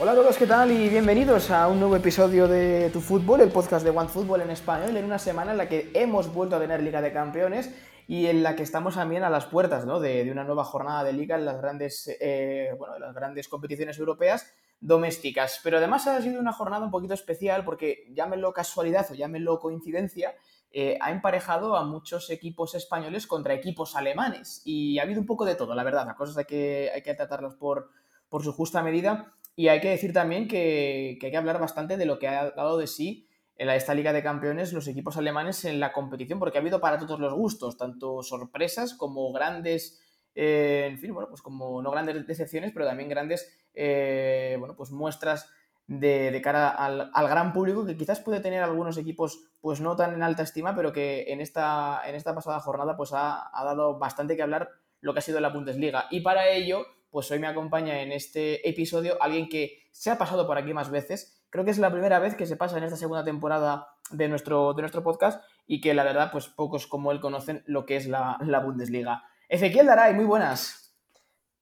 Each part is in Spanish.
Hola a todos, ¿qué tal? Y bienvenidos a un nuevo episodio de Tu Fútbol, el podcast de One Football en español, en una semana en la que hemos vuelto a tener Liga de Campeones y en la que estamos también a las puertas ¿no? de, una nueva jornada de liga en las grandes, eh, bueno, las grandes competiciones europeas domésticas. Pero además ha sido una jornada un poquito especial porque, llámenlo casualidad o llámenlo coincidencia, eh, ha emparejado a muchos equipos españoles contra equipos alemanes. Y ha habido un poco de todo, la verdad. Las cosas hay que, hay que tratarlas por, por su justa medida. Y hay que decir también que, hay que hablar bastante de lo que ha dado de sí en esta Liga de Campeones los equipos alemanes en la competición, porque ha habido para todos los gustos, tanto sorpresas como grandes, eh, en fin, bueno, pues como no grandes decepciones, pero también grandes, eh, bueno, pues muestras de, cara al, gran público que quizás puede tener algunos equipos pues no tan en alta estima, pero que en esta, en esta pasada jornada pues ha dado bastante que hablar lo que ha sido la Bundesliga. Y para ello pues hoy me acompaña en este episodio alguien que se ha pasado por aquí más veces. Creo que es la primera vez que se pasa en esta segunda temporada de nuestro, de nuestro podcast y que la verdad, pues pocos como él conocen lo que es la, Bundesliga. Ezequiel Daray, muy buenas.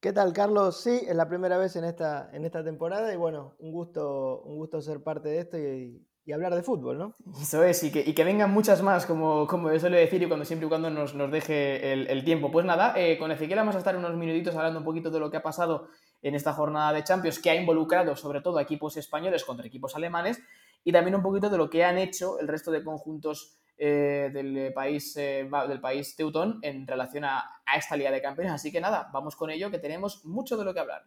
¿Qué tal, Carlos? Sí, es la primera vez en esta, en esta temporada y bueno, un gusto, un gusto ser parte de esto y, y hablar de fútbol, ¿no? Eso es, y que, y que vengan muchas más, como, como yo suelo decir, y cuando siempre y cuando nos, nos deje el, tiempo. Pues nada, eh, con Ezequiel vamos a estar unos minutitos hablando un poquito de lo que ha pasado en esta jornada de Champions, que ha involucrado sobre todo a equipos españoles contra equipos alemanes, y también un poquito de lo que han hecho el resto de conjuntos eh, del, país, eh, del país teutón en relación a, a esta Liga de Campeones. Así que nada, vamos con ello, que tenemos mucho de lo que hablar.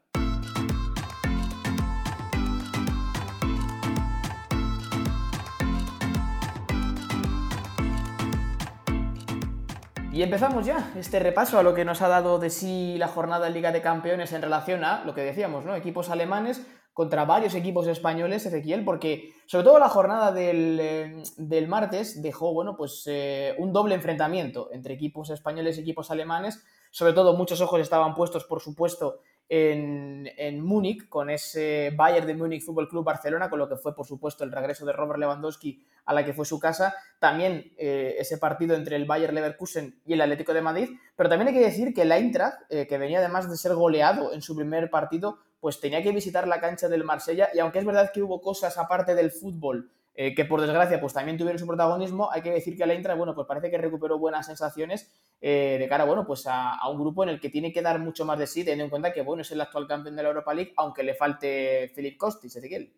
Y empezamos ya este repaso a lo que nos ha dado de sí la jornada en Liga de Campeones en relación a lo que decíamos, ¿no? Equipos alemanes contra varios equipos españoles, Ezequiel, porque sobre todo la jornada del, eh, martes dejó, bueno, pues eh, un doble enfrentamiento entre equipos españoles y equipos alemanes. Sobre todo muchos ojos estaban puestos, por supuesto, en, en Múnich, con ese Bayern de Múnich Fútbol Club Barcelona, con lo que fue, por supuesto, el regreso de Robert Lewandowski a la que fue su casa. También eh, ese partido entre el Bayern Leverkusen y el Atlético de Madrid. Pero también hay que decir que el Eintracht, eh, que venía además de ser goleado en su primer partido, pues tenía que visitar la cancha del Marsella. Y aunque es verdad que hubo cosas aparte del fútbol eh, que por desgracia pues también tuvieron su protagonismo, hay que decir que el Eintracht, bueno, pues parece que recuperó buenas sensaciones eh, de cara, bueno, pues a, un grupo en el que tiene que dar mucho más de sí, teniendo en cuenta que, bueno, es el actual campeón de la Europa League, aunque le falte Philip Kostic, Ezequiel.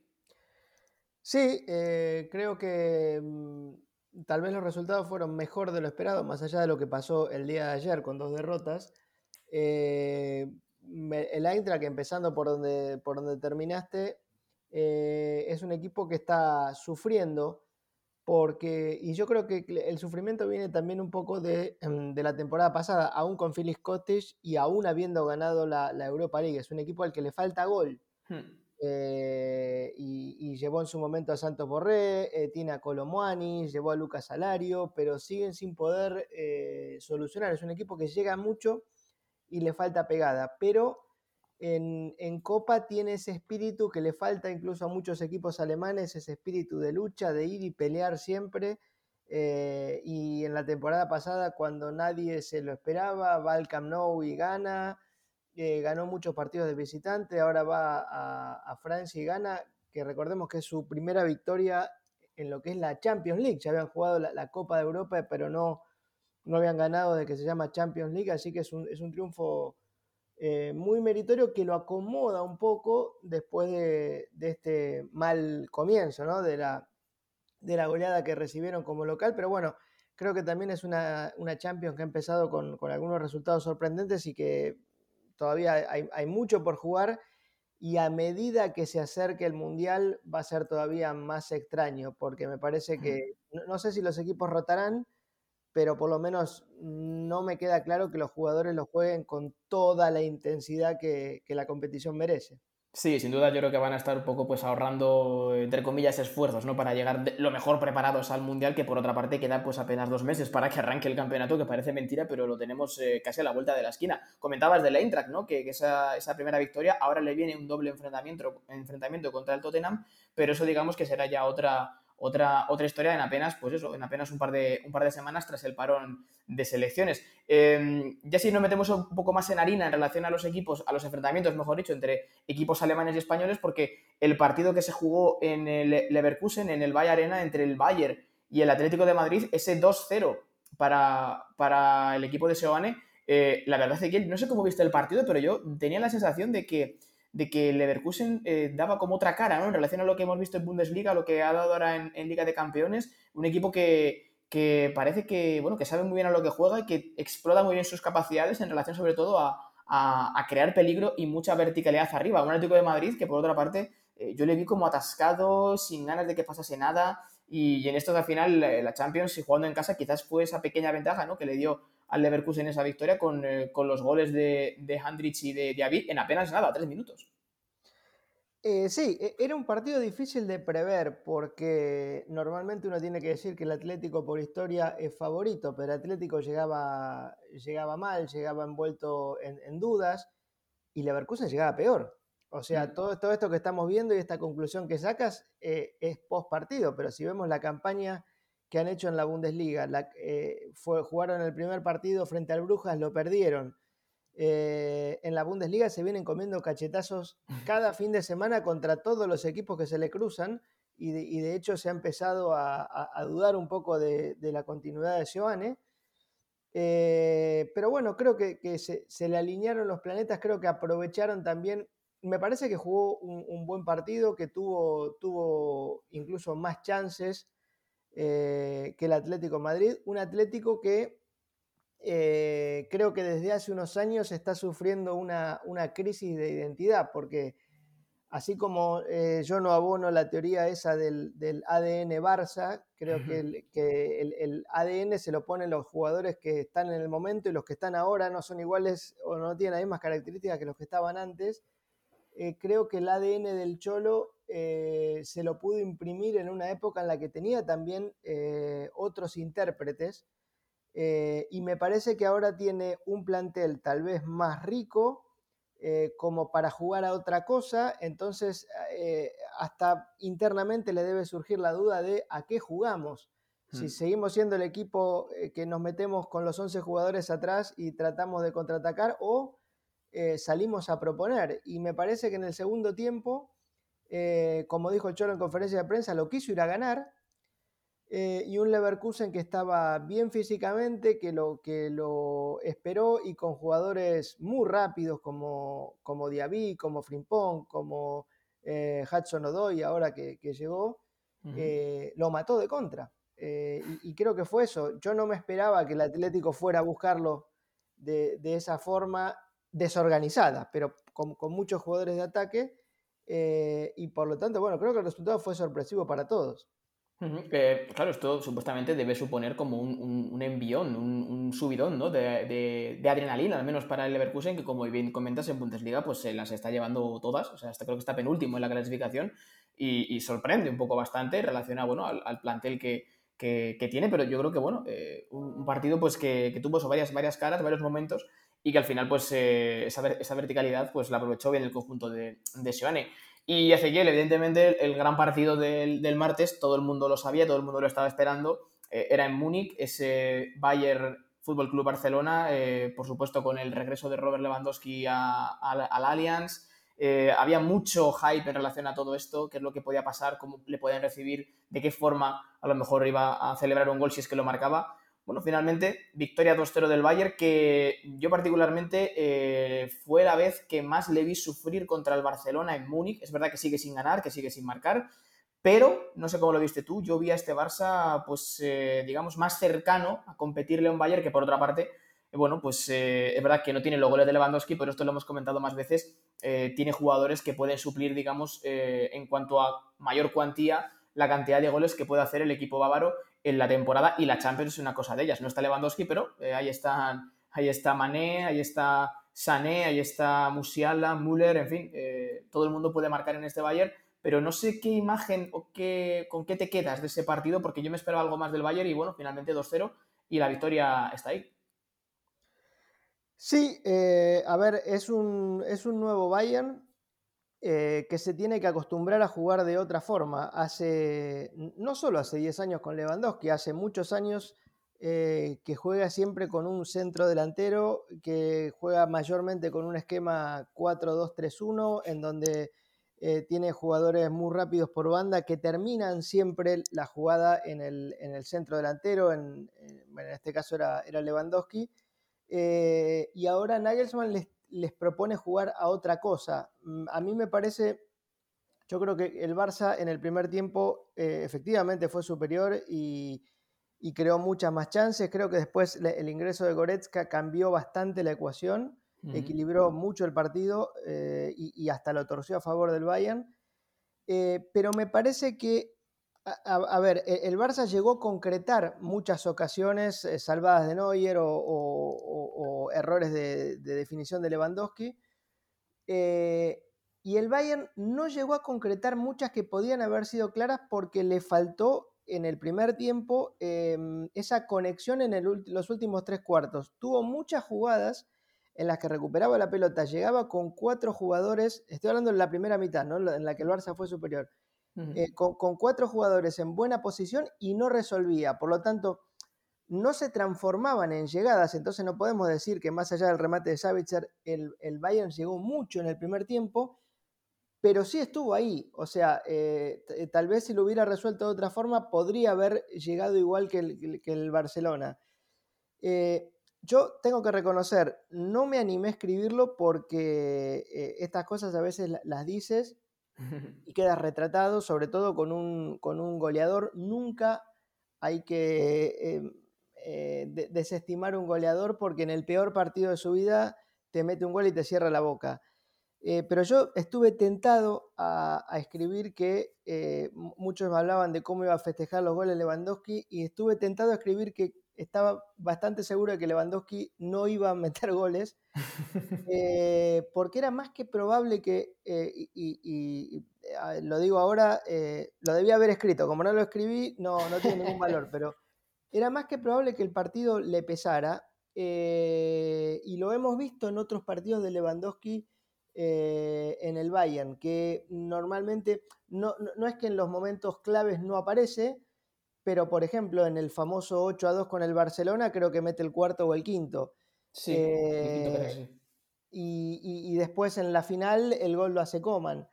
Sí, eh, creo que mm, tal vez los resultados fueron mejor de lo esperado, más allá de lo que pasó el día de ayer con dos derrotas. el Eintracht, empezando por donde, por donde terminaste, eh, es un equipo que está sufriendo porque, y yo creo que el sufrimiento viene también un poco de, em, la temporada pasada, aún con Phyllis Cottage y aún habiendo ganado la, Europa League. Es un equipo al que le falta gol. Hmm. Eh, y, llevó en su momento a Santos Borré, eh, tiene a Colomuani, llevó a Lucas Salario, pero siguen sin poder solucionar. Es un equipo que llega mucho y le falta pegada, pero en, Copa tiene ese espíritu que le falta incluso a muchos equipos alemanes, ese espíritu de lucha, de ir y pelear siempre. Eh, y en la temporada pasada, cuando nadie se lo esperaba, va al Camp Nou y gana. Eh, ganó muchos partidos de visitante, ahora va a, Francia y gana, que recordemos que es su primera victoria en lo que es la Champions League. Ya habían jugado la, Copa de Europa, pero no, no habían ganado de que se llama Champions League, así que es un, es un triunfo eh, muy meritorio que lo acomoda un poco después de, este mal comienzo, De la, de la goleada que recibieron como local, pero bueno, creo que también es una, una Champions que ha empezado con, algunos resultados sorprendentes y que todavía hay, mucho por jugar. Y a medida que se acerque el Mundial va a ser todavía más extraño, porque me parece que, no sé si los equipos rotarán, pero por lo menos no me queda claro que los jugadores lo jueguen con toda la intensidad que, la competición merece. Sí, sin duda yo creo que van a estar un poco pues ahorrando, entre comillas, esfuerzos, ¿no? Para llegar lo mejor preparados al Mundial, que por otra parte queda pues apenas dos meses para que arranque el campeonato, que parece mentira, pero lo tenemos eh, casi a la vuelta de la esquina. Comentabas del Eintracht, ¿no? Que, esa, esa, primera victoria, ahora le viene un doble enfrentamiento, enfrentamiento contra el Tottenham, pero eso digamos que será ya otra, otra, otra historia en apenas, pues eso, en apenas un par de, un par de semanas tras el parón de selecciones. Em, ya si nos metemos un poco más en harina en relación a los equipos, a los enfrentamientos, mejor dicho, entre equipos alemanes y españoles, porque el partido que se jugó en el Leverkusen, en el Bayer Arena, entre el Bayern y el Atlético de Madrid, ese 2-0 para, para el equipo de Seoane, eh, la verdad es que no sé cómo viste el partido, pero yo tenía la sensación de que de que Leverkusen eh, daba como otra cara, ¿no? En relación a lo que hemos visto en Bundesliga, lo que ha dado ahora en, Liga de Campeones, un equipo que, parece que, bueno, que sabe muy bien a lo que juega y que explota muy bien sus capacidades en relación sobre todo a, crear peligro y mucha verticalidad arriba. Un Atlético de Madrid que por otra parte eh, yo le vi como atascado, sin ganas de que pasase nada y, en esto al final eh, la Champions y jugando en casa quizás fue esa pequeña ventaja, ¿no? Que le dio al Leverkusen esa victoria con, eh, los goles de, de Handrich y de David en apenas nada, tres minutos. Eh, sí, e, era un partido difícil de prever porque normalmente uno tiene que decir que el Atlético por historia es favorito, pero el Atlético llegaba, llegaba mal, llegaba envuelto en, dudas y Leverkusen llegaba peor. O sea, mm. todo, todo, esto que estamos viendo y esta conclusión que sacas eh, es post partido, pero si vemos la campaña que han hecho en la Bundesliga. Eh, fue, jugaron el primer partido frente al Brujas, lo perdieron. Eh, en la Bundesliga se vienen comiendo cachetazos cada fin de semana contra todos los equipos que se le cruzan y de, hecho se ha empezado a, dudar un poco de, la continuidad de Joane. Eh, pero bueno, creo que, se, le alinearon los planetas, creo que aprovecharon también, me parece que jugó un, buen partido, que tuvo, tuvo incluso más chances eh, que el Atlético Madrid. Un Atlético que eh, creo que desde hace unos años está sufriendo una, crisis de identidad, porque así como eh, yo no abono la teoría esa del, ADN Barça, creo que, el, el, ADN se lo ponen los jugadores que están en el momento y los que están ahora no son iguales o no tienen las mismas características que los que estaban antes. creo que el ADN del Cholo eh, se lo pudo imprimir en una época en la que tenía también eh, otros intérpretes eh, y me parece que ahora tiene un plantel tal vez más rico como para jugar a otra cosa, entonces hasta internamente le debe surgir la duda de a qué jugamos. Si hmm. seguimos siendo el equipo que nos metemos con los 11 jugadores atrás y tratamos de contraatacar o salimos a proponer. Y me parece que en el segundo tiempo eh, como dijo el Cholo en conferencia de prensa, lo quiso ir a ganar. Eh, y un Leverkusen que estaba bien físicamente, que lo, que lo esperó y con jugadores muy rápidos como, como Diaby, como Frimpong, como eh, Hudson Odoy, ahora que, llegó, eh, lo mató de contra. Y, creo que fue eso. Yo no me esperaba que el Atlético fuera a buscarlo de, esa forma desorganizada, pero con, con muchos jugadores de ataque eh, y por lo tanto, bueno, creo que el resultado fue sorpresivo para todos. claro, esto supuestamente debe suponer como un, envión, un, subidón ¿no? de, adrenalina, al menos para el Leverkusen, que como bien comentas en Bundesliga, pues se las está llevando todas, o sea, hasta creo que está penúltimo en la clasificación y, sorprende un poco bastante relacionado bueno, al, plantel que, tiene, pero yo creo que bueno, eh, un, partido pues que, tuvo varias, varias caras, varios momentos y que al final pues eh, esa, esa, verticalidad pues la aprovechó bien el conjunto de, de Seoane. Y Ezequiel, evidentemente, el, gran partido del, del, martes, todo el mundo lo sabía, todo el mundo lo estaba esperando, eh, era en Múnich, ese Bayern Fútbol Club Barcelona, eh, por supuesto con el regreso de Robert Lewandowski al Allianz. había mucho hype en relación a todo esto, qué es lo que podía pasar, cómo le podían recibir, de qué forma a lo mejor iba a celebrar un gol si es que lo marcaba. Bueno, finalmente, victoria 2-0 del Bayern, que yo particularmente eh, fue la vez que más le vi sufrir contra el Barcelona en Múnich. Es verdad que sigue sin ganar, que sigue sin marcar, pero no sé cómo lo viste tú, yo vi a este Barça, pues, eh, digamos, más cercano a competirle a un Bayern que por otra parte, eh, bueno, pues es verdad que no tiene los goles de Lewandowski, pero esto lo hemos comentado más veces, tiene jugadores que pueden suplir, digamos, en cuanto a mayor cuantía, la cantidad de goles que puede hacer el equipo bávaro en la temporada y la Champions es una cosa de ellas. No está Lewandowski, pero eh, ahí, están, ahí está Mané, ahí está Sané, ahí está Musiala, Müller, en fin, eh, todo el mundo puede marcar en este Bayern, pero no sé qué imagen o qué, con qué te quedas de ese partido, porque yo me esperaba algo más del Bayern y bueno, finalmente 2-0 y la victoria está ahí. Sí, eh, a ver, es un, es un nuevo Bayern eh, que se tiene que acostumbrar a jugar de otra forma. Hace, no solo hace 10 años con Lewandowski, hace muchos años eh, que juega siempre con un centro delantero, que juega mayormente con un esquema 4-2-3-1, en donde eh, tiene jugadores muy rápidos por banda que terminan siempre la jugada en el, centro delantero, en, este caso era, era Lewandowski. y ahora Nagelsmann les les propone jugar a otra cosa. Mm, a mí me parece, yo creo que el Barça en el primer tiempo eh, efectivamente fue superior y, creó muchas más chances. Creo que después el ingreso de Goretzka cambió bastante la ecuación, equilibró mucho el partido eh, y, hasta lo torció a favor del Bayern. Eh, pero me parece que a, ver, e, el Barça llegó a concretar muchas ocasiones eh, salvadas de Neuer o, errores de, definición de Lewandowski. Eh, y el Bayern no llegó a concretar muchas que podían haber sido claras porque le faltó en el primer tiempo em, esa conexión en los últimos tres cuartos. Tuvo muchas jugadas en las que recuperaba la pelota, llegaba con cuatro jugadores, estoy hablando de la primera mitad, ¿no? en la que el Barça fue superior eh, con, cuatro jugadores en buena posición y no resolvía. Por lo tanto, no se transformaban en llegadas, entonces no podemos decir que más allá del remate de Savitzer, el, Bayern llegó mucho en el primer tiempo, pero sí estuvo ahí. O sea, eh, eh, tal vez si lo hubiera resuelto de otra forma, podría haber llegado igual que el, Barcelona. yo tengo que reconocer, no me animé a escribirlo porque estas cosas a veces las dices y queda retratado, sobre todo con un, con un goleador. Nunca hay que em, eh, desestimar un goleador porque en el peor partido de su vida te mete un gol y te cierra la boca. Eh, pero yo estuve tentado a, escribir que eh, muchos hablaban de cómo iba a festejar los goles Lewandowski y estuve tentado a escribir que estaba bastante seguro de que Lewandowski no iba a meter goles, eh, porque era más que probable que, eh, y, lo digo ahora, eh, lo debía haber escrito, como no lo escribí, no, no tiene ningún valor, pero era más que probable que el partido le pesara, y lo hemos visto en otros partidos de Lewandowski en el Bayern, que normalmente no, no es que en los momentos claves no aparece, pero por ejemplo en el famoso 8 a 2 con el Barcelona creo que mete el cuarto o el quinto. Sí, eh, Y, después en la final el gol lo hace Coman.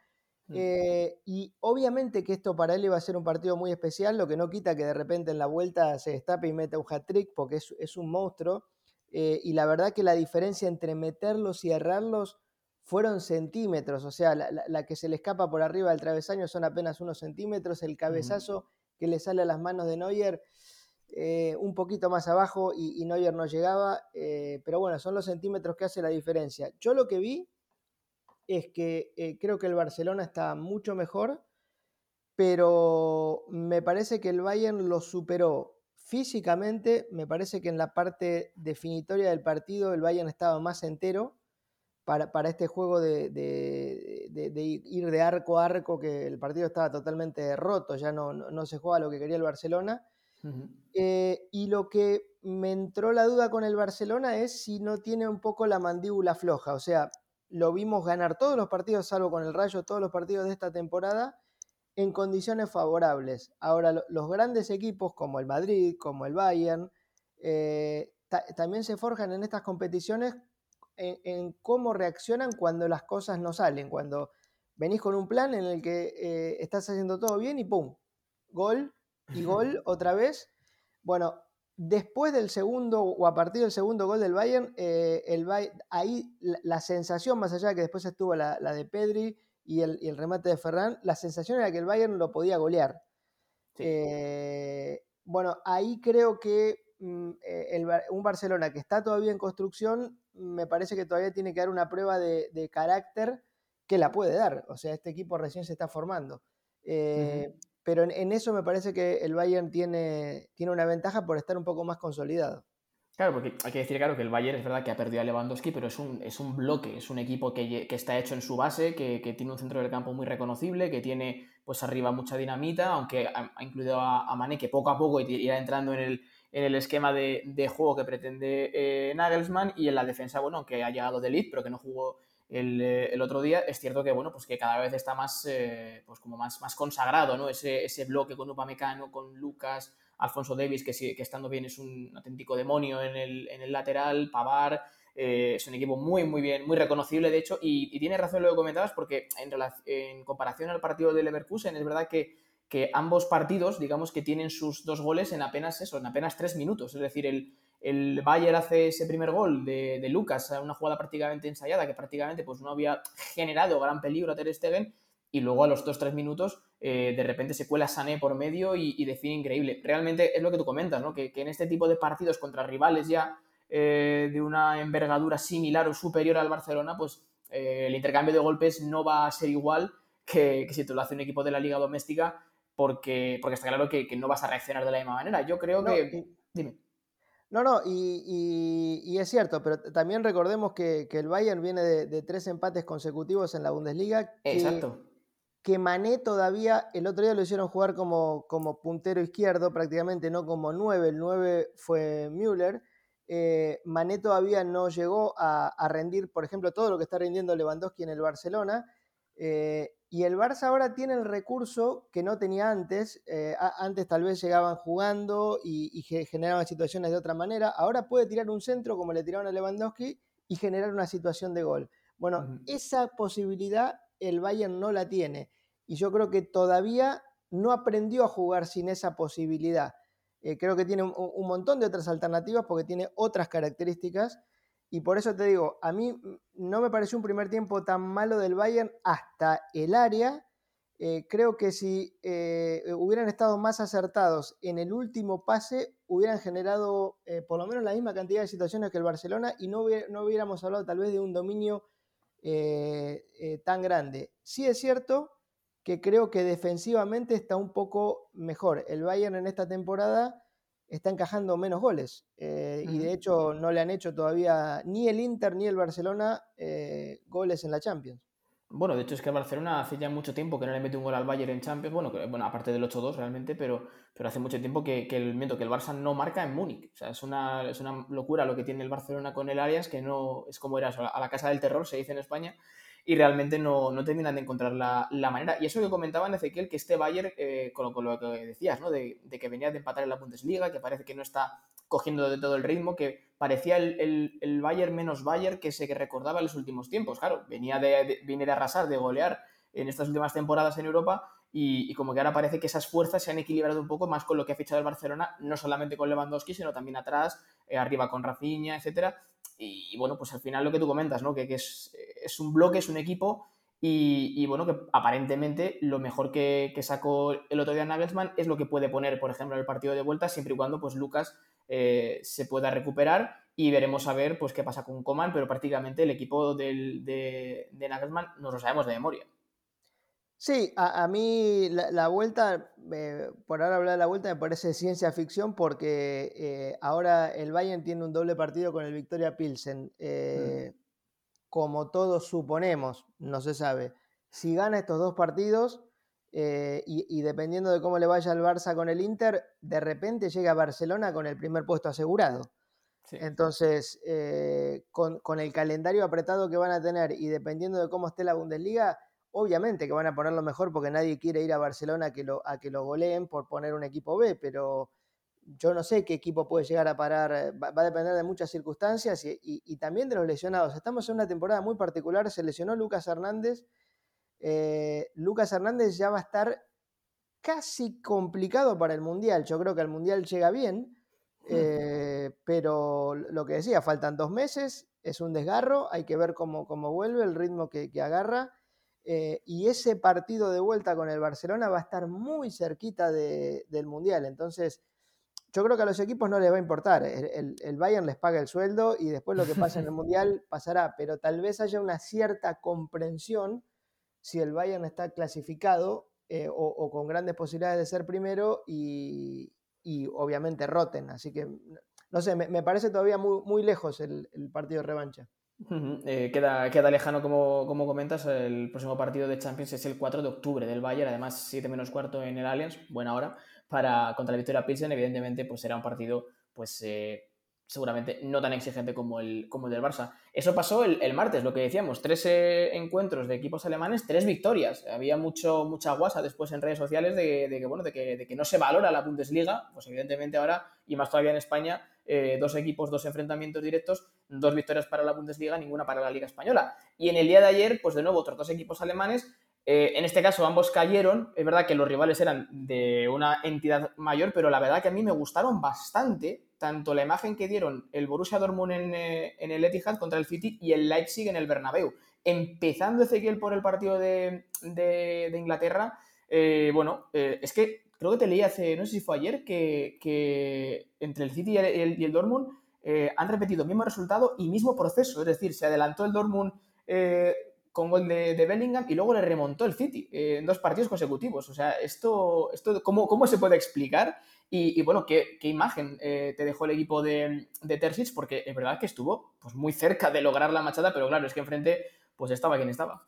Mm. Eh, y obviamente que esto para él iba a ser un partido muy especial, lo que no quita que de repente en la vuelta se destape y mete un hat-trick porque es, un monstruo. Eh, y la verdad que la diferencia entre meterlos y errarlos fueron centímetros, o sea, la, que se le escapa por arriba del travesaño son apenas unos centímetros, el cabezazo que le sale a las manos de Neuer eh, un poquito más abajo y, Neuer no llegaba, eh, pero bueno, son los centímetros que hace la diferencia. Yo lo que vi es que eh, creo que el Barcelona está mucho mejor, pero me parece que el Bayern lo superó físicamente, me parece que en la parte definitoria del partido el Bayern estaba más entero para, este juego de, ir de arco a arco, que el partido estaba totalmente roto, ya no, no, se juega lo que quería el Barcelona. Eh, y lo que me entró la duda con el Barcelona es si no tiene un poco la mandíbula floja, o sea, lo vimos ganar todos los partidos, salvo con el Rayo, todos los partidos de esta temporada, en condiciones favorables. Ahora, los grandes equipos como el Madrid, como el Bayern, eh, también se forjan en estas competiciones en, cómo reaccionan cuando las cosas no salen, cuando venís con un plan en el que eh, estás haciendo todo bien y ¡pum! Gol y gol otra vez. Bueno, después del segundo o a partir del segundo gol del Bayern, eh, el ahí la, sensación, más allá de que después estuvo la, de Pedri y el, remate de Ferran, la sensación era que el Bayern lo podía golear. Eh, bueno, ahí creo que mm, un Barcelona que está todavía en construcción me parece que todavía tiene que dar una prueba de, carácter que la puede dar. O sea, este equipo recién se está formando. Eh, pero en, eso me parece que el Bayern tiene, tiene una ventaja por estar un poco más consolidado. Claro, porque hay que decir, claro, que el Bayern es verdad que ha perdido a Lewandowski, pero es un, es un bloque, es un equipo que, está hecho en su base, que, tiene un centro del campo muy reconocible, que tiene pues arriba mucha dinamita, aunque ha, incluido a, a Mané, que poco a poco irá entrando en el, en el esquema de, juego que pretende eh, Nagelsmann y en la defensa, bueno, que ha llegado de elite, pero que no jugó el, otro día, es cierto que, bueno, pues que cada vez está más, pues como más, más consagrado, ¿no? Ese, ese bloque con Upamecano, con Lucas, Alfonso Davis, que, que estando bien es un auténtico demonio en el, en el lateral, Pavar, eh, es un equipo muy, muy bien, muy reconocible, de hecho, y, y tiene razón lo que comentabas, porque en, en, comparación al partido del Leverkusen, es verdad que, que, ambos partidos, digamos que tienen sus dos goles en apenas eso, en apenas tres minutos. Es decir, el, el Bayern hace ese primer gol de, de, Lucas, una jugada prácticamente ensayada, que prácticamente pues, no había generado gran peligro a Ter Stegen, y luego a los 2-3 minutos eh, de repente se cuela Sané por medio y, define increíble. Realmente es lo que tú comentas, ¿no? que, en este tipo de partidos contra rivales ya eh, de una envergadura similar o superior al Barcelona, pues eh, el intercambio de golpes no va a ser igual que, si te lo hace un equipo de la liga doméstica porque, porque está claro que, no vas a reaccionar de la misma manera. Yo creo que... Dime. No, no, y, es cierto, pero también recordemos que, el Bayern viene de, de, tres empates consecutivos en la Bundesliga. Exacto que Mané todavía, el otro día lo hicieron jugar como, como puntero izquierdo prácticamente, no como 9, el 9 fue Müller. Eh, Mané todavía no llegó a, rendir, por ejemplo, todo lo que está rindiendo Lewandowski en el Barcelona. Eh, y el Barça ahora tiene el recurso que no tenía antes. Eh, antes tal vez llegaban jugando y, generaban situaciones de otra manera. Ahora puede tirar un centro como le tiraron a Lewandowski y generar una situación de gol. Bueno, esa posibilidad el Bayern no la tiene. Y yo creo que todavía no aprendió a jugar sin esa posibilidad. Eh, creo que tiene un, montón de otras alternativas porque tiene otras características. Y por eso te digo, a mí no me pareció un primer tiempo tan malo del Bayern hasta el área. Eh, creo que si eh, hubieran estado más acertados en el último pase, hubieran generado por lo menos la misma cantidad de situaciones que el Barcelona y no, no hubiéramos hablado tal vez de un dominio eh, eh, tan grande. Sí es cierto que creo que defensivamente está un poco mejor. El Bayern en esta temporada está encajando menos goles eh, y de hecho no le han hecho todavía ni el Inter ni el Barcelona goles en la Champions. Bueno, de hecho es que el Barcelona hace ya mucho tiempo que no le mete un gol al Bayern en Champions, bueno, bueno aparte del 8-2 realmente, pero, pero hace mucho tiempo que, el, miento, que el Barça no marca en Múnich. O sea, es una, es una locura lo que tiene el Barcelona con el Arias, que no es como era a la casa del terror, se dice en España, y realmente no, no terminan de encontrar la, manera. Y eso que comentaban Ezequiel, que este Bayern, eh, con, lo, que decías, ¿no? De, de, que venía de empatar en la Bundesliga, que parece que no está cogiendo de todo el ritmo, que parecía el, el, Bayern menos Bayern que se recordaba en los últimos tiempos. Claro, venía de, de, arrasar, de golear en estas últimas temporadas en Europa y, como que ahora parece que esas fuerzas se han equilibrado un poco más con lo que ha fichado el Barcelona, no solamente con Lewandowski, sino también atrás, eh, arriba con Rafinha, etcétera. Y, bueno, pues al final lo que tú comentas, ¿no? Que, que es, es, un bloque, es un equipo y, bueno, que aparentemente lo mejor que, que, sacó el otro día Nagelsmann es lo que puede poner, por ejemplo, en el partido de vuelta, siempre y cuando pues Lucas eh, se pueda recuperar y veremos a ver pues, qué pasa con Coman, pero prácticamente el equipo del, de, de, Nagelsmann nos lo sabemos de memoria. Sí, a, mí la, vuelta, eh, por ahora hablar de la vuelta, me parece ciencia ficción porque eh, ahora el Bayern tiene un doble partido con el Victoria Pilsen. Mm. Como todos suponemos, no se sabe. Si gana estos dos partidos, eh, y, dependiendo de cómo le vaya al Barça con el Inter, de repente llega a Barcelona con el primer puesto asegurado. Entonces, eh, con, el calendario apretado que van a tener y dependiendo de cómo esté la Bundesliga, obviamente que van a ponerlo mejor porque nadie quiere ir a Barcelona a que lo, a que lo goleen por poner un equipo B, pero yo no sé qué equipo puede llegar a parar, va, a depender de muchas circunstancias y, y, también de los lesionados. Estamos en una temporada muy particular, se lesionó Lucas Hernández eh, Lucas Hernández ya va a estar casi complicado para el Mundial. Yo creo que el Mundial llega bien, eh, pero lo que decía, faltan dos meses, es un desgarro, hay que ver cómo, cómo vuelve, el ritmo que, agarra. Eh, y ese partido de vuelta con el Barcelona va a estar muy cerquita del Mundial. Entonces, yo creo que a los equipos no les va a importar. El, el, Bayern les paga el sueldo y después lo que pasa en el Mundial pasará, pero tal vez haya una cierta comprensión si el Bayern está clasificado eh, o, con grandes posibilidades de ser primero y, obviamente roten. Así que, no sé, me, parece todavía muy, muy lejos el, partido de revancha. Eh, queda, queda lejano, como, como, comentas, el próximo partido de Champions es el 4 de octubre del Bayern, además 7 menos cuarto en el Allianz, buena hora, para, contra la Victoria Pilsen, evidentemente pues será un partido pues, eh, seguramente no tan exigente como el, como el del Barça. Eso pasó el, martes, lo que decíamos, tres eh, encuentros de equipos alemanes, tres victorias. Había mucho, mucha guasa después en redes sociales de, que, bueno, de que, de, que, no se valora la Bundesliga, pues evidentemente ahora, y más todavía en España, eh, dos equipos, dos enfrentamientos directos, dos victorias para la Bundesliga, ninguna para la Liga Española. Y en el día de ayer, pues de nuevo, otros dos equipos alemanes eh, en este caso ambos cayeron, es verdad que los rivales eran de una entidad mayor, pero la verdad que a mí me gustaron bastante tanto la imagen que dieron el Borussia Dortmund en, eh, el Etihad contra el City y el Leipzig en el Bernabéu. Empezando Ezequiel por el partido de, Inglaterra, eh, bueno, es que creo que te leí hace, no sé si fue ayer, que, entre el City y el, y Dortmund han repetido mismo resultado y mismo proceso, es decir, se adelantó el Dortmund con gol de, Bellingham y luego le remontó el City eh, en dos partidos consecutivos. O sea, esto, esto ¿cómo, cómo se puede explicar? Y, bueno, ¿qué, imagen eh, te dejó el equipo de, de Terzic? Porque es verdad que estuvo pues, muy cerca de lograr la machada, pero claro, es que enfrente pues estaba quien estaba.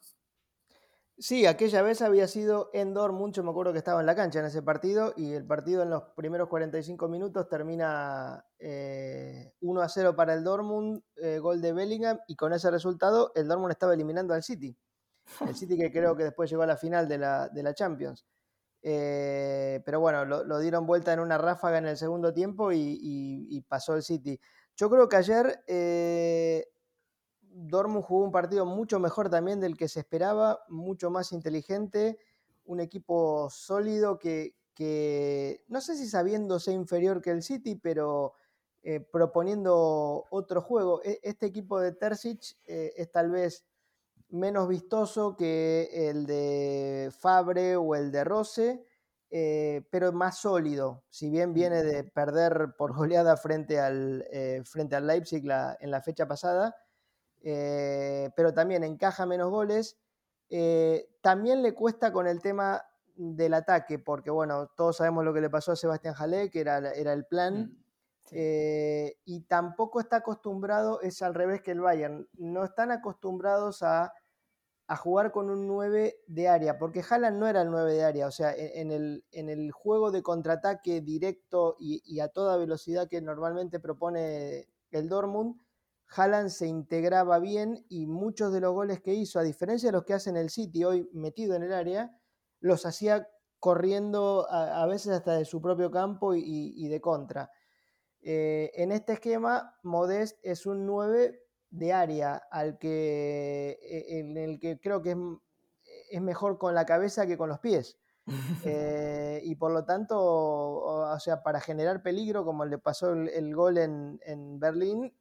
Sí, aquella vez había sido Endor mucho, me acuerdo que estaba en la cancha en ese partido y el partido en los primeros 45 minutos termina 1 eh, a 0 para el Dortmund, eh, gol de Bellingham y con ese resultado el Dortmund estaba eliminando al City. El City que creo que después llegó a la final de la, Champions. Eh, pero bueno, lo, dieron vuelta en una ráfaga en el segundo tiempo y, y pasó el City. Yo creo que ayer Dortmund jugó un partido mucho mejor también del que se esperaba, mucho más inteligente, un equipo sólido que, no sé si sabiéndose inferior que el City, pero eh, proponiendo otro juego. E, este equipo de Terzic eh, es tal vez menos vistoso que el de Fabre o el de Rose, eh, pero más sólido. Si bien viene de perder por goleada frente al, frente al Leipzig en la fecha pasada, eh, pero también encaja menos goles. Eh, también le cuesta con el tema del ataque, porque bueno, todos sabemos lo que le pasó a Sebastián Jalé, que era, era el plan. Mm, eh, y tampoco está acostumbrado, es al revés que el Bayern, no están acostumbrados a, jugar con un 9 de área, porque Haaland no era el 9 de área, o sea, en, el, en el, juego de contraataque directo y, y, a toda velocidad que normalmente propone el Dortmund, Haaland se integraba bien y muchos de los goles que hizo, a diferencia de los que hacen el City hoy metido en el área, los hacía corriendo a, veces hasta de su propio campo y, de contra. Eh, en este esquema, Modest es un 9 de área, al que, e, en el que creo que es, mejor con la cabeza que con los pies. Eh, y por lo tanto, o, sea, para generar peligro, como le pasó el, gol en, en Berlín,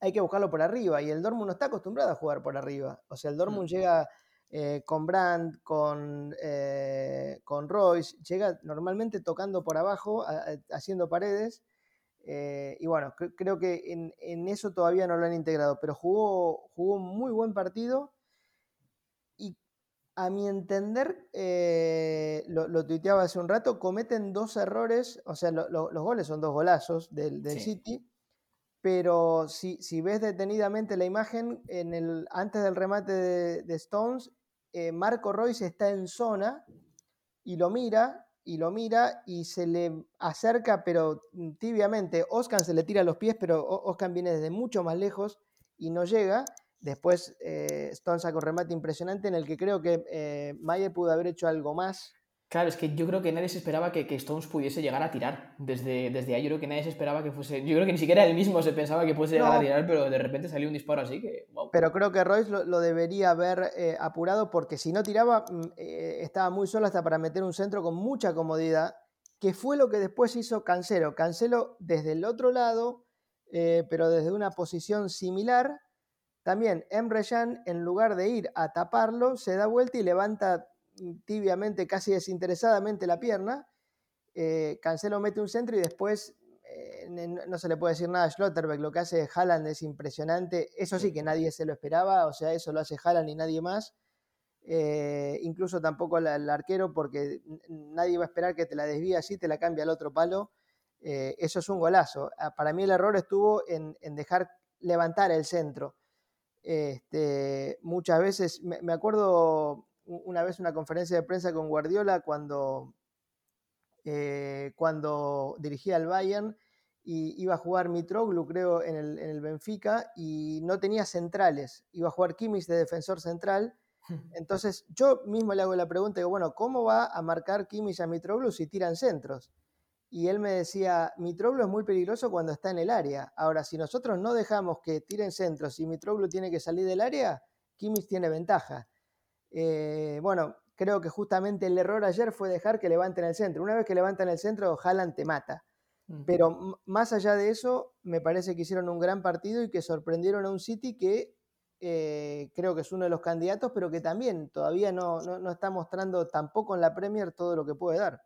hay que buscarlo por arriba y el Dortmund no está acostumbrado a jugar por arriba. O sea, el Dortmund mm. llega eh, con Brandt, con, eh, con Royce, llega normalmente tocando por abajo, haciendo paredes. Eh, y bueno, creo que en, eso todavía no lo han integrado, pero jugó, jugó un muy buen partido. Y a mi entender, lo, tuiteaba hace un rato, cometen dos errores, o sea, los goles son dos golazos del, City pero si, ves detenidamente la imagen, en el, antes del remate de, Stones, eh, Marco Royce está en zona y lo mira, y lo mira y se le acerca, pero tibiamente. Oscar se le tira los pies, pero Oscar viene desde mucho más lejos y no llega. Después eh, Stones saca un remate impresionante en el que creo que eh, Mayer pudo haber hecho algo más Claro, es que yo creo que nadie se esperaba que, Stones pudiese llegar a tirar desde, desde ahí. Yo creo que nadie se esperaba que fuese. Yo creo que ni siquiera él mismo se pensaba que pudiese llegar a tirar, pero de repente salió un disparo así que. Pero creo que Royce lo, debería haber eh, apurado porque si no tiraba, mm, eh, estaba muy solo hasta para meter un centro con mucha comodidad, que fue lo que después hizo Cancelo. Cancelo desde el otro lado, eh, pero desde una posición similar. También Emre Can, en lugar de ir a taparlo, se da vuelta y levanta tibiamente, casi desinteresadamente la pierna. Eh, Cancelo mete un centro y después eh, no se le puede decir nada a Schlotterbeck. Lo que hace Haaland es impresionante. Eso sí que nadie se lo esperaba, o sea, eso lo hace Haaland y nadie más. Eh, incluso tampoco el arquero, porque nadie va a esperar que te la desvíe así, te la cambia al otro palo. eso es un golazo. Ah, para mí el error estuvo en, dejar levantar el centro. Este, muchas veces, me acuerdo una vez una conferencia de prensa con Guardiola cuando, eh, cuando dirigía al Bayern y iba a jugar Mitroglou, creo, en el, en el Benfica, y no tenía centrales. Iba a jugar Kimmich de defensor central. Entonces, yo mismo le hago la pregunta, digo, bueno, ¿cómo va a marcar Kimmich a Mitroglou si tiran centros? Y él me decía, Mitroglou es muy peligroso cuando está en el área. Ahora, si nosotros no dejamos que tiren centros y Mitroglou tiene que salir del área, Kimmich tiene ventaja. Eh, bueno, creo que justamente el error ayer fue dejar que levanten el centro. Una vez que levantan el centro, Haaland te mata. Pero más allá de eso, me parece que hicieron un gran partido y que sorprendieron a un City que eh, creo que es uno de los candidatos, pero que también todavía no, no, está mostrando tampoco en la Premier todo lo que puede dar.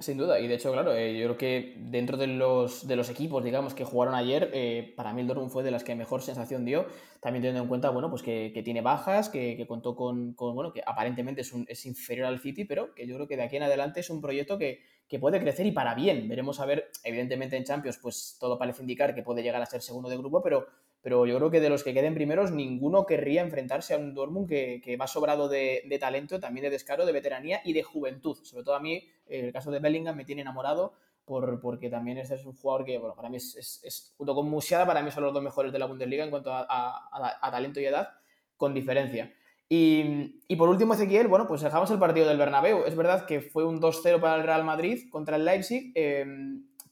Sin duda, y de hecho, claro, eh, yo creo que dentro de los, de los equipos, digamos, que jugaron ayer, eh, para mí el Dortmund fue de las que mejor sensación dio, también teniendo en cuenta, bueno, pues que, tiene bajas, que, que contó con, con, bueno, que aparentemente es, un, es inferior al City, pero que yo creo que de aquí en adelante es un proyecto que, que puede crecer y para bien. Veremos a ver, evidentemente en Champions, pues todo parece indicar que puede llegar a ser segundo de grupo, pero, pero yo creo que de los que queden primeros, ninguno querría enfrentarse a un Dortmund que, que va sobrado de, de, talento, también de descaro, de veteranía y de juventud. Sobre todo a mí, el caso de Bellingham me tiene enamorado. Por, porque también este es un jugador que, bueno, para mí es, es, es, junto con Musiala, para mí son los dos mejores de la Bundesliga en cuanto a, a, talento y edad, con diferencia. Y, por último, Ezequiel, bueno, pues dejamos el partido del Bernabéu. Es verdad que fue un 2-0 para el Real Madrid contra el Leipzig, eh,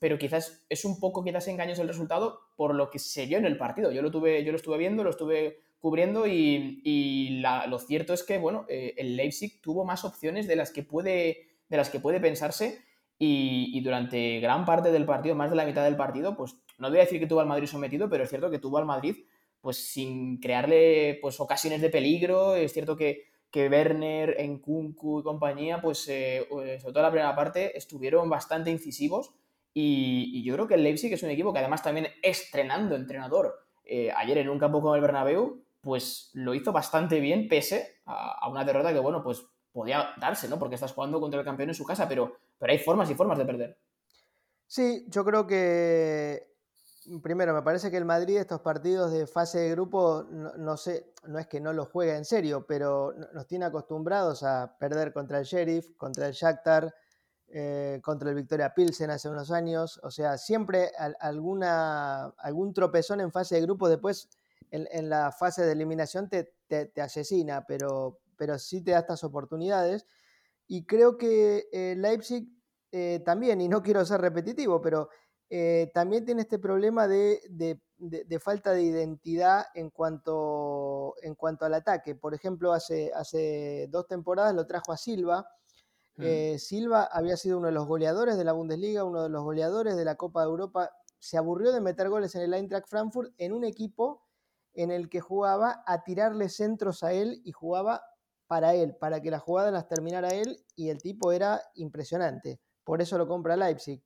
pero quizás es un poco quizás engañoso el resultado por lo que se vio en el partido. Yo lo, tuve, yo lo estuve viendo, lo estuve cubriendo y, y la, lo cierto es que, bueno, eh, el Leipzig tuvo más opciones de las que puede, de las que puede pensarse y, y, durante gran parte del partido, más de la mitad del partido, pues no voy a decir que tuvo al Madrid sometido, pero es cierto que tuvo al Madrid pues sin crearle pues ocasiones de peligro. Es cierto que, que Werner, Kunku y compañía, pues eh, sobre todo la primera parte, estuvieron bastante incisivos. Y, yo creo que el Leipzig es un equipo que además también estrenando entrenador eh, ayer en un campo como el Bernabéu, pues lo hizo bastante bien, pese a, una derrota que, bueno, pues podía darse, ¿no? Porque estás jugando contra el campeón en su casa, pero, pero hay formas y formas de perder. Sí, yo creo que primero, me parece que el Madrid estos partidos de fase de grupo, no, sé, no es que no los juega en serio, pero nos tiene acostumbrados a perder contra el Sheriff, contra el Shakhtar, eh, contra el Victoria Pilsen hace unos años. O sea, siempre alguna, algún tropezón en fase de grupo después en, en la fase de eliminación te, te, asesina, pero, pero sí te da estas oportunidades. Y creo que eh, Leipzig eh, también, y no quiero ser repetitivo, pero eh, también tiene este problema de, de, de, falta de identidad en cuanto, en cuanto al ataque. Por ejemplo, hace, hace dos temporadas lo trajo a Silva. Eh, Silva había sido uno de los goleadores de la Bundesliga, uno de los goleadores de la Copa de Europa. Se aburrió de meter goles en el Eintracht Frankfurt en un equipo en el que jugaba a tirarle centros a él y jugaba para él, para que las jugadas las terminara él y el tipo era impresionante. Por eso lo compra Leipzig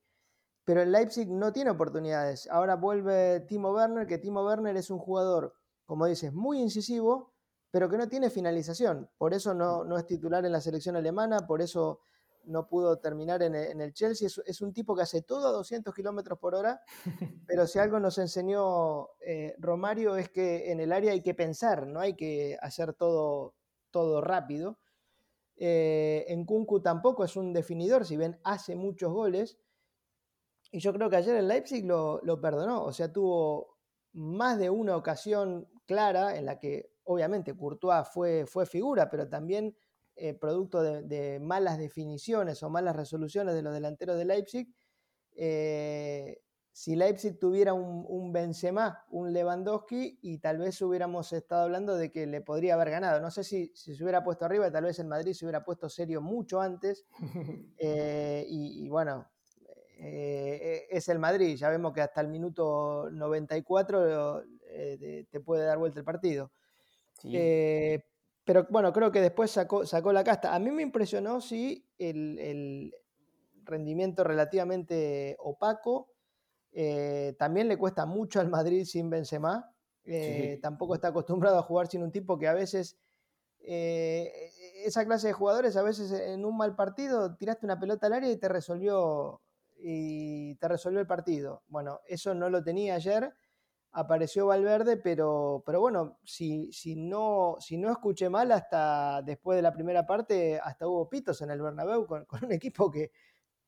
pero el Leipzig no tiene oportunidades. Ahora vuelve Timo Werner, que Timo Werner es un jugador, como dices, muy incisivo, pero que no tiene finalización. Por eso no, no es titular en la selección alemana, por eso no pudo terminar en el, en el Chelsea. Es, es, un tipo que hace todo a 200 kilómetros por hora, pero si algo nos enseñó eh, Romario es que en el área hay que pensar, no hay que hacer todo, todo rápido. Eh, en Kunku tampoco es un definidor, si bien hace muchos goles, y yo creo que ayer el Leipzig lo, lo, perdonó, o sea, tuvo más de una ocasión clara en la que obviamente Courtois fue, fue figura, pero también eh, producto de, de, malas definiciones o malas resoluciones de los delanteros de Leipzig. Eh, si Leipzig tuviera un, un, Benzema, un Lewandowski, y tal vez hubiéramos estado hablando de que le podría haber ganado. No sé si, si se hubiera puesto arriba, tal vez el Madrid se hubiera puesto serio mucho antes. Eh, y, y, bueno, eh, es el Madrid. Ya vemos que hasta el minuto 94 eh, te puede dar vuelta el partido. Sí. Eh, pero bueno, creo que después sacó, sacó la casta. A mí me impresionó, sí, el, el rendimiento relativamente opaco. Eh, también le cuesta mucho al Madrid sin Benzema. Sí. Tampoco está acostumbrado a jugar sin un tipo que a veces esa clase de jugadores, a veces en un mal partido tiraste una pelota al área y te resolvió y te resolvió el partido. Bueno, eso no lo tenía ayer, apareció Valverde, pero, pero bueno, si, si, no, si no escuché mal, hasta después de la primera parte, hasta hubo pitos en el Bernabéu con, con un equipo que,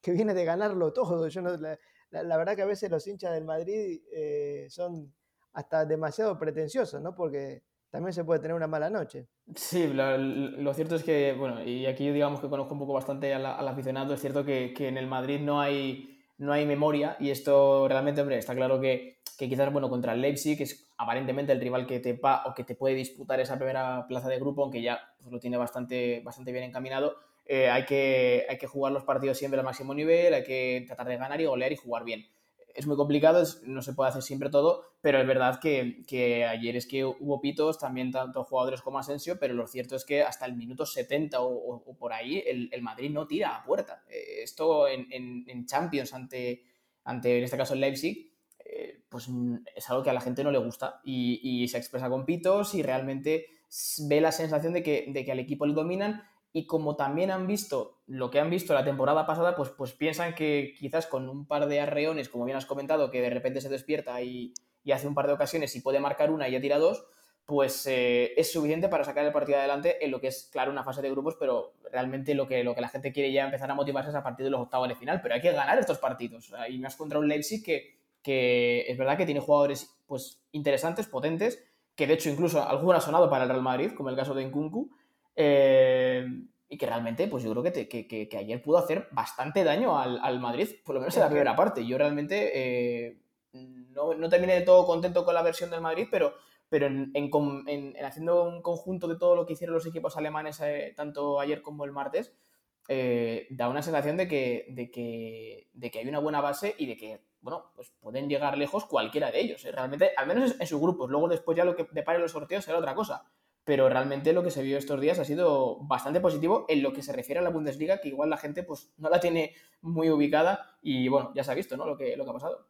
que, viene de ganarlo todo. Yo la, verdad que a veces los hinchas del Madrid eh, son hasta demasiado pretenciosos, ¿no? Porque también se puede tener una mala noche. Sí, lo, cierto es que, bueno, y aquí digamos que conozco un poco bastante al, aficionado, es cierto que, que, en el Madrid no hay, no hay memoria y esto realmente, hombre, está claro que, que quizás, bueno, contra el Leipzig, que es aparentemente el rival que te, pa, o que te puede disputar esa primera plaza de grupo, aunque ya pues, lo tiene bastante, bastante bien encaminado, eh, hay, que, hay que jugar los partidos siempre al máximo nivel, hay que tratar de ganar y golear y jugar bien es muy complicado, no se puede hacer siempre todo, pero es verdad que, ayer es que hubo pitos, también tanto jugadores como Asensio, pero lo cierto es que hasta el minuto 70 o, por ahí el, Madrid no tira a puerta. Eh, esto en, Champions ante, ante, en este caso, el Leipzig, eh, pues es algo que a la gente no le gusta y, se expresa con pitos y realmente ve la sensación de que, de que al equipo le dominan y como también han visto lo que han visto la temporada pasada, pues, pues piensan que quizás con un par de arreones, como bien has comentado, que de repente se despierta y, hace un par de ocasiones y puede marcar una y ya tira dos, pues eh, es suficiente para sacar el partido adelante en lo que es, claro, una fase de grupos, pero realmente lo que, lo que la gente quiere ya empezar a motivarse es a partir de los octavos de final, pero hay que ganar estos partidos. Y más contra un Leipzig que, que es verdad que tiene jugadores pues, interesantes, potentes, que de hecho incluso alguno ha sonado para el Real Madrid, como el caso de Nkunku, eh, y que realmente, pues yo creo que, que, ayer pudo hacer bastante daño al, Madrid, por lo menos en la primera parte. Yo realmente eh, no, no, terminé de todo contento con la versión del Madrid, pero, pero en, haciendo un conjunto de todo lo que hicieron los equipos alemanes, eh, tanto ayer como el martes, da una sensación de que, de, que, de que hay una buena base y de que, bueno, pues pueden llegar lejos cualquiera de ellos. Realmente, al menos en sus grupos. Luego después ya lo que depare los sorteos será otra cosa pero realmente lo que se vio estos días ha sido bastante positivo en lo que se refiere a la Bundesliga, que igual la gente pues no la tiene muy ubicada y bueno, ya se ha visto ¿no? lo, que, lo que ha pasado.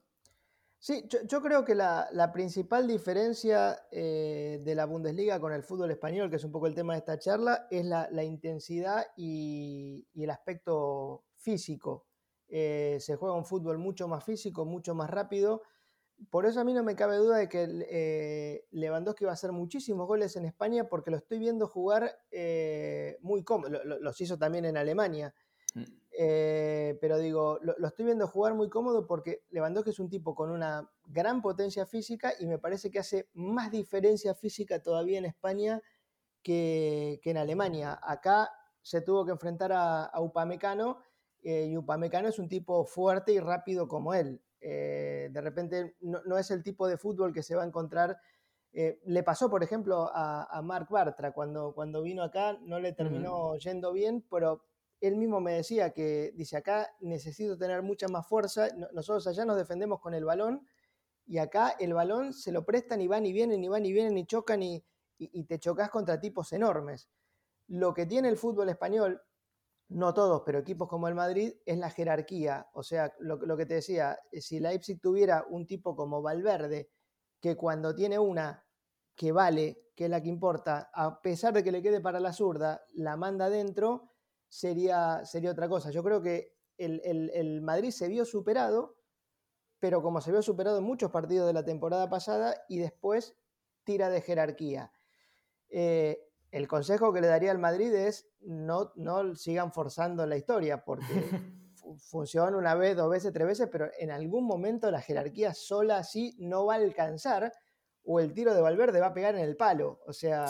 Sí, yo, creo que la, principal diferencia eh, de la Bundesliga con el fútbol español, que es un poco el tema de esta charla, es la, intensidad y, el aspecto físico. Eh, se juega un fútbol mucho más físico, mucho más rápido por eso a mí no me cabe duda de que eh, Lewandowski va a hacer muchísimos goles en España porque lo estoy viendo jugar eh, muy cómodo. los hizo también en Alemania. Mm. Eh, pero digo, lo, estoy viendo jugar muy cómodo porque Lewandowski es un tipo con una gran potencia física y me parece que hace más diferencia física todavía en España que, en Alemania. Acá se tuvo que enfrentar a, a Upamecano y Upamecano es un tipo fuerte y rápido como él. Eh, de repente no, es el tipo de fútbol que se va a encontrar. Eh, le pasó, por ejemplo, a, Mark Bartra cuando, cuando vino acá, no le terminó yendo bien, pero él mismo me decía que, dice, acá necesito tener mucha más fuerza, nosotros allá nos defendemos con el balón y acá el balón se lo prestan y van y vienen y van y vienen y chocan y, y te chocas contra tipos enormes. Lo que tiene el fútbol español, no todos, pero equipos como el Madrid, es la jerarquía. O sea, lo, que te decía, eh, si Leipzig tuviera un tipo como Valverde, que cuando tiene una que vale, que es la que importa, a pesar de que le quede para la zurda, la manda adentro, sería, sería otra cosa. Yo creo que el, Madrid se vio superado, pero como se vio superado en muchos partidos de la temporada pasada, y después tira de jerarquía. Eh, el consejo que le daría al Madrid es no, no sigan forzando la historia, porque funciona una vez, dos veces, tres veces, pero en algún momento la jerarquía sola así no va a alcanzar o el tiro de Valverde va a pegar en el palo. O sea,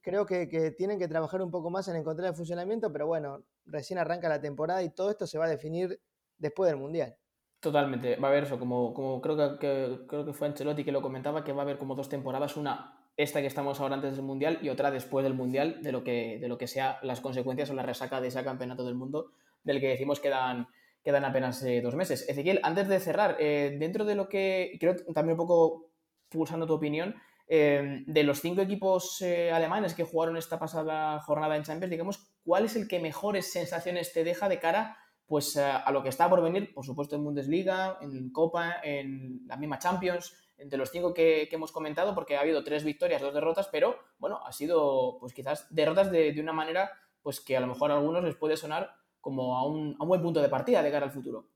creo que, tienen que trabajar un poco más en encontrar el funcionamiento, pero bueno, recién arranca la temporada y todo esto se va a definir después del Mundial. Totalmente, va a haber eso, como, como creo, que, creo que fue Ancelotti que lo comentaba, que va a haber como dos temporadas, una esta que estamos ahora antes del Mundial y otra después del Mundial, de lo que, de lo que sea las consecuencias o la resaca de ese campeonato del mundo, del que decimos quedan, quedan apenas eh, dos meses. Ezequiel, antes de cerrar, eh, dentro de lo que, creo también un poco pulsando tu opinión, eh, de los cinco equipos alemanes que jugaron esta pasada jornada en Champions, digamos, ¿cuál es el que mejores sensaciones te deja de cara pues, a lo que está por venir, por supuesto, en Bundesliga, en Copa, en la misma Champions? Entre los cinco que, hemos comentado, porque ha habido tres victorias, dos derrotas, pero bueno, ha sido pues quizás derrotas de, una manera pues que a lo mejor a algunos les puede sonar como a un, buen punto de partida de cara al futuro.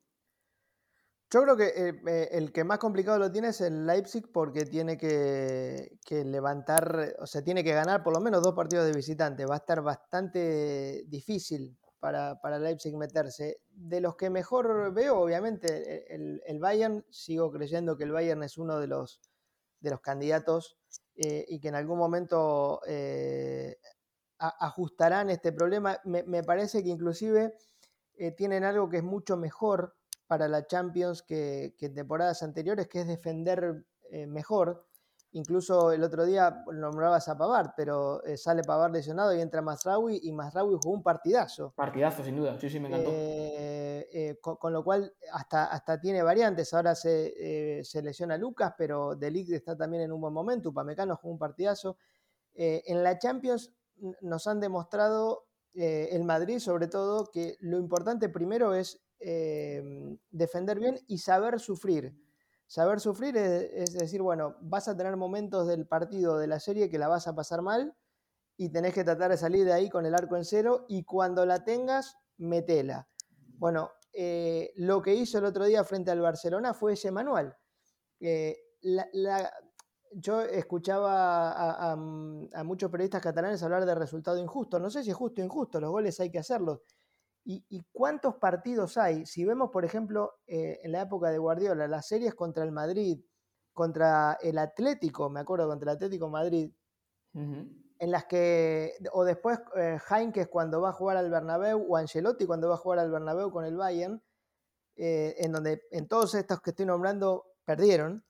Yo creo que eh, el que más complicado lo tiene es el Leipzig porque tiene que, levantar, o sea, tiene que ganar por lo menos dos partidos de visitante. Va a estar bastante difícil para, para, Leipzig meterse. De los que mejor veo, obviamente, el, el, Bayern, sigo creyendo que el Bayern es uno de los, de los candidatos eh, y que en algún momento eh, ajustarán este problema. Me, me parece que inclusive eh, tienen algo que es mucho mejor para la Champions que, que temporadas anteriores, que es defender mejor. Incluso el otro día nombrabas a Pavard, pero eh, sale Pavard lesionado y entra Masraoui y Masraoui jugó un partidazo. Partidazo, sin duda, sí, sí, me encantó. Eh, eh, con, lo cual hasta, hasta tiene variantes. Ahora se, se lesiona Lucas, pero Delic está también en un buen momento. Upamecano jugó un partidazo. en la Champions nos han demostrado, el Madrid sobre todo, que lo importante primero es defender bien y saber sufrir Saber sufrir es, decir, bueno, vas a tener momentos del partido, de la serie, que la vas a pasar mal y tenés que tratar de salir de ahí con el arco en cero y cuando la tengas, metela. Bueno, eh, lo que hizo el otro día frente al Barcelona fue ese manual. Eh, yo escuchaba a, a, muchos periodistas catalanes hablar de resultado injusto. No sé si es justo o injusto, los goles hay que hacerlos. ¿Y, cuántos partidos hay? Si vemos, por ejemplo, eh, en la época de Guardiola, las series contra el Madrid, contra el Atlético, me acuerdo, contra el Atlético Madrid, en las que, o después eh, cuando va a jugar al Bernabéu, o Ancelotti cuando va a jugar al Bernabéu con el Bayern, eh, en donde en todos estos que estoy nombrando perdieron,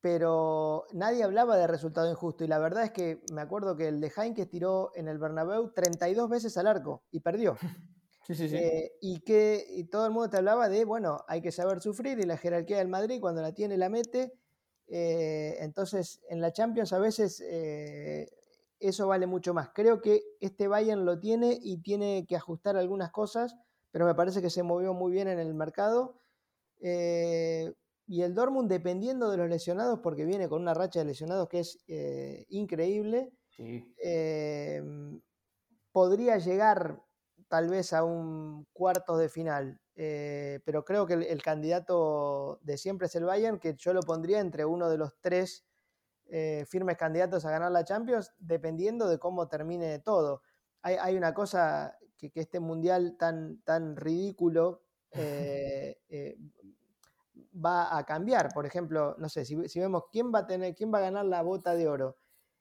pero nadie hablaba de resultado injusto. Y la verdad es que me acuerdo que el de Heinkes tiró en el Bernabéu 32 veces al arco y perdió. Eh, y que todo el mundo te hablaba de, bueno, hay que saber sufrir y la jerarquía del Madrid cuando la tiene la mete. Eh, entonces, en la Champions a veces eh, eso vale mucho más. Creo que este Bayern lo tiene y tiene que ajustar algunas cosas, pero me parece que se movió muy bien en el mercado. y el Dortmund, dependiendo de los lesionados, porque viene con una racha de lesionados que es increíble, podría llegar tal vez a un cuarto de final. Eh, pero creo que el, candidato de siempre es el Bayern, que yo lo pondría entre uno de los tres eh, firmes candidatos a ganar la Champions, dependiendo de cómo termine todo. Hay, una cosa que, este mundial tan, tan ridículo eh, va a cambiar. Por ejemplo, no sé, si, si, vemos quién va a tener, quién va a ganar la bota de oro.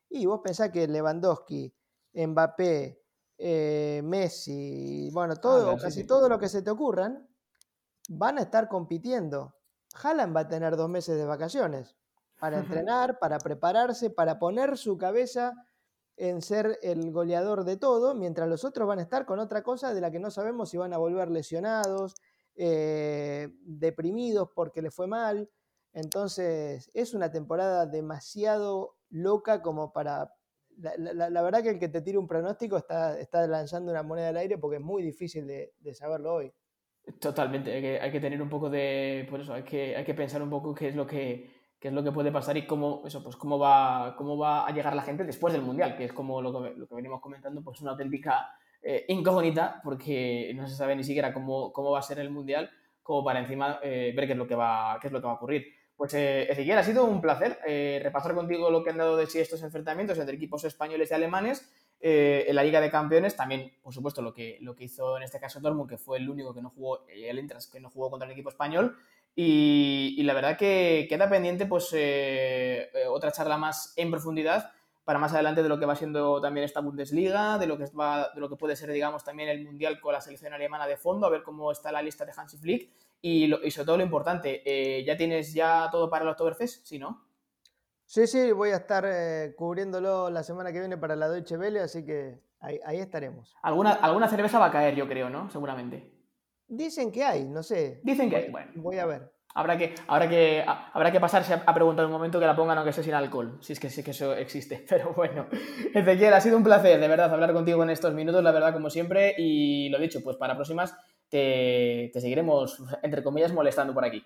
Y vos pensás que Lewandowski, Mbappé, eh, Messi, bueno, todo, casi todo lo que se te ocurran, van a estar compitiendo. Haaland va a tener dos meses de vacaciones para entrenar, para prepararse, para poner su cabeza en ser el goleador de todo, mientras los otros van a estar con otra cosa de la que no sabemos si van a volver lesionados, eh, deprimidos porque les fue mal. Entonces, es una temporada demasiado loca como para la, verdad que el que te tire un pronóstico está, está lanzando una moneda al aire porque es muy difícil de, saberlo hoy. Totalmente, hay que, hay que, tener un poco de. Por eso, hay que, hay que pensar un poco qué es lo que, es lo que puede pasar y cómo, eso, pues cómo, va, cómo va a llegar la gente después del Mundial, que es como lo que, lo que venimos comentando, pues una auténtica eh, incógnita, porque no se sabe ni siquiera cómo, cómo va a ser el Mundial, como para encima eh, ver qué es, lo que va, qué es lo que va a ocurrir. Pues eh, Ezequiel, ha sido un placer eh, repasar contigo lo que han dado de sí estos enfrentamientos entre equipos españoles y alemanes eh, en la Liga de Campeones. También, por supuesto, lo que, lo que hizo en este caso Dortmund, que fue el único que no jugó, el Intras, que no jugó contra el equipo español. Y, la verdad que queda pendiente pues otra charla más en profundidad para más adelante de lo que va siendo también esta Bundesliga, de lo que, va, de lo que puede ser, digamos, también el Mundial con la selección alemana de fondo, a ver cómo está la lista de Hansi Flick y, sobre todo lo importante, eh, ¿ya tienes ya todo para el Oktoberfest? ¿Sí, no? Sí, sí, voy a estar eh, cubriéndolo la semana que viene para la Deutsche Welle, así que ahí, estaremos. ¿Alguna, alguna cerveza va a caer, yo creo, ¿no? Seguramente. Dicen que hay, no sé. Dicen que hay, bueno. Voy a ver. Habrá que, habrá que, habrá que pasarse a, preguntar un momento que la pongan aunque sea sin alcohol, si es que sí que eso existe. Pero bueno, Ezequiel, ha sido un placer, de verdad, hablar contigo en estos minutos, la verdad, como siempre. Y lo dicho, pues para próximas te, seguiremos, entre comillas, molestando por aquí.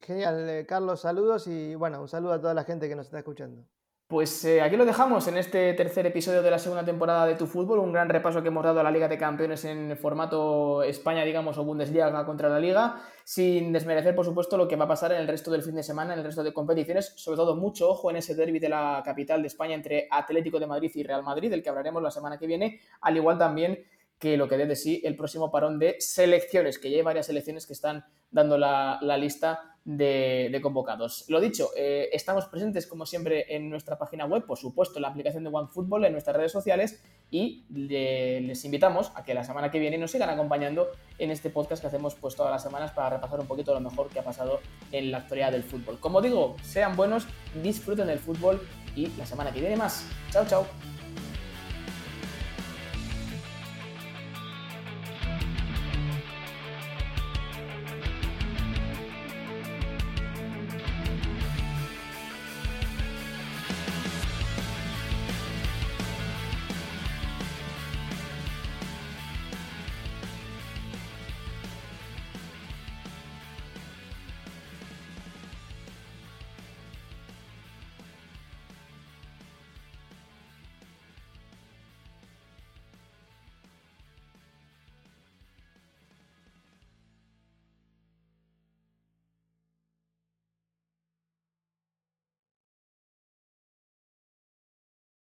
Genial, eh, Carlos, saludos y bueno, un saludo a toda la gente que nos está escuchando. Pues eh, aquí lo dejamos en este tercer episodio de la segunda temporada de Tu Fútbol, un gran repaso que hemos dado a la Liga de Campeones en formato España, digamos, o Bundesliga contra la Liga, sin desmerecer, por supuesto, lo que va a pasar en el resto del fin de semana, en el resto de competiciones, sobre todo mucho ojo en ese derby de la capital de España entre Atlético de Madrid y Real Madrid, del que hablaremos la semana que viene, al igual también que lo que dé de sí el próximo parón de selecciones, que ya hay varias selecciones que están dando la, lista de, convocados. Lo dicho, eh, estamos presentes como siempre en nuestra página web, por supuesto en la aplicación de OneFootball, en nuestras redes sociales y les invitamos a que la semana que viene nos sigan acompañando en este podcast que hacemos pues todas las semanas para repasar un poquito lo mejor que ha pasado en la actualidad del fútbol. Como digo, sean buenos, disfruten del fútbol y la semana que viene más. Chao, chao.